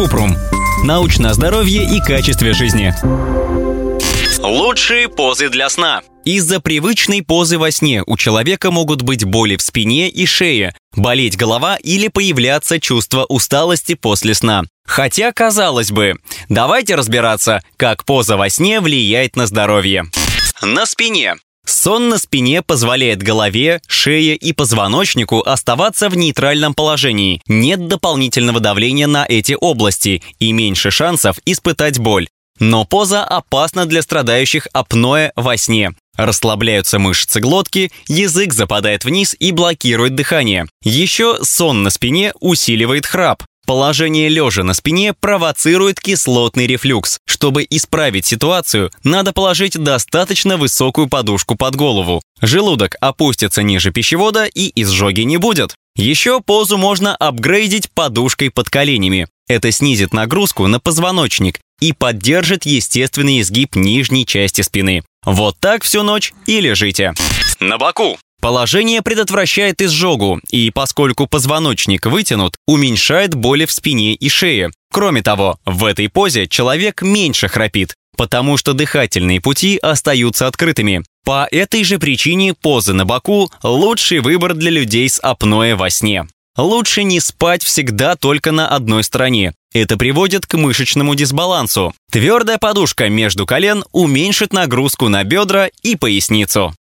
Купрум. Научное здоровье и качестве жизни. Лучшие позы для сна. Из-за привычной позы во сне у человека могут быть боли в спине и шее, болеть голова или появляться чувство усталости после сна. Хотя, казалось бы, давайте разбираться, как поза во сне влияет на здоровье. На спине. Сон на спине позволяет голове, шее и позвоночнику оставаться в нейтральном положении. Нет дополнительного давления на эти области и меньше шансов испытать боль. Но поза опасна для страдающих апноэ во сне. Расслабляются мышцы глотки, язык западает вниз и блокирует дыхание. Еще сон на спине усиливает храп. Положение лежа на спине провоцирует кислотный рефлюкс. Чтобы исправить ситуацию, надо положить достаточно высокую подушку под голову. Желудок опустится ниже пищевода и изжоги не будет. Еще позу можно апгрейдить подушкой под коленями. Это снизит нагрузку на позвоночник и поддержит естественный изгиб нижней части спины. Вот так всю ночь и лежите. На боку. Положение предотвращает изжогу, и поскольку позвоночник вытянут, уменьшает боли в спине и шее. Кроме того, в этой позе человек меньше храпит, потому что дыхательные пути остаются открытыми. По этой же причине позы на боку – лучший выбор для людей с апноэ во сне. Лучше не спать всегда только на одной стороне. Это приводит к мышечному дисбалансу. Твердая подушка между колен уменьшит нагрузку на бедра и поясницу.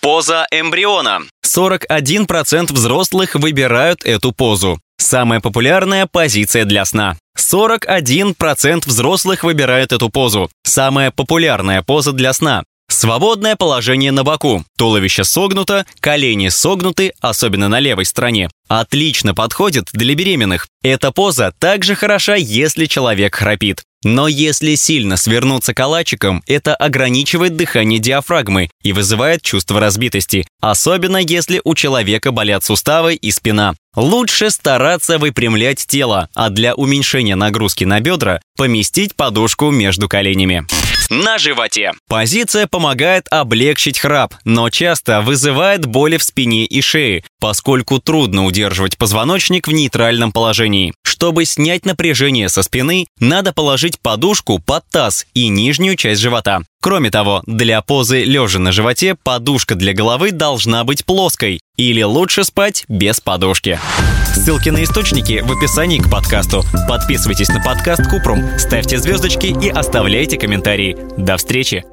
Поза эмбриона. 41% взрослых выбирают эту позу. Самая популярная позиция для сна. 41% взрослых выбирают эту позу. Самая популярная поза для сна. Свободное положение на боку. Туловище согнуто, колени согнуты, особенно на левой стороне. Отлично подходит для беременных. Эта поза также хороша, если человек храпит. Но если сильно свернуться калачиком, это ограничивает дыхание диафрагмы и вызывает чувство разбитости, особенно если у человека болят суставы и спина. Лучше стараться выпрямлять тело, а для уменьшения нагрузки на бедра поместить подушку между коленями на животе. Позиция помогает облегчить храп, но часто вызывает боли в спине и шее, поскольку трудно удерживать позвоночник в нейтральном положении. Чтобы снять напряжение со спины, надо положить подушку под таз и нижнюю часть живота. Кроме того, для позы лежа на животе подушка для головы должна быть плоской. Или лучше спать без подушки. Ссылки на источники в описании к подкасту. Подписывайтесь на подкаст Купрум, ставьте звездочки и оставляйте комментарии. До встречи!